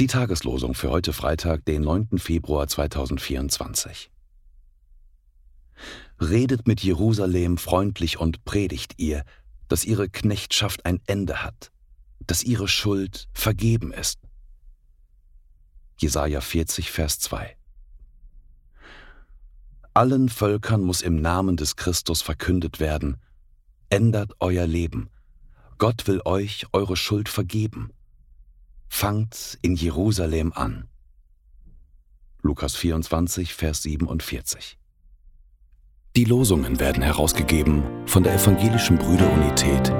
Die Tageslosung für heute Freitag, den 9. Februar 2024. Redet mit Jerusalem freundlich und predigt ihr, dass ihre Knechtschaft ein Ende hat, dass ihre Schuld vergeben ist. Jesaja 40, Vers 2. Allen Völkern muss im Namen des Christus verkündet werden, ändert euer Leben. Gott will euch eure Schuld vergeben fangt in Jerusalem an. Lukas 24, Vers 47. Die Losungen werden herausgegeben von der Evangelischen Brüderunität.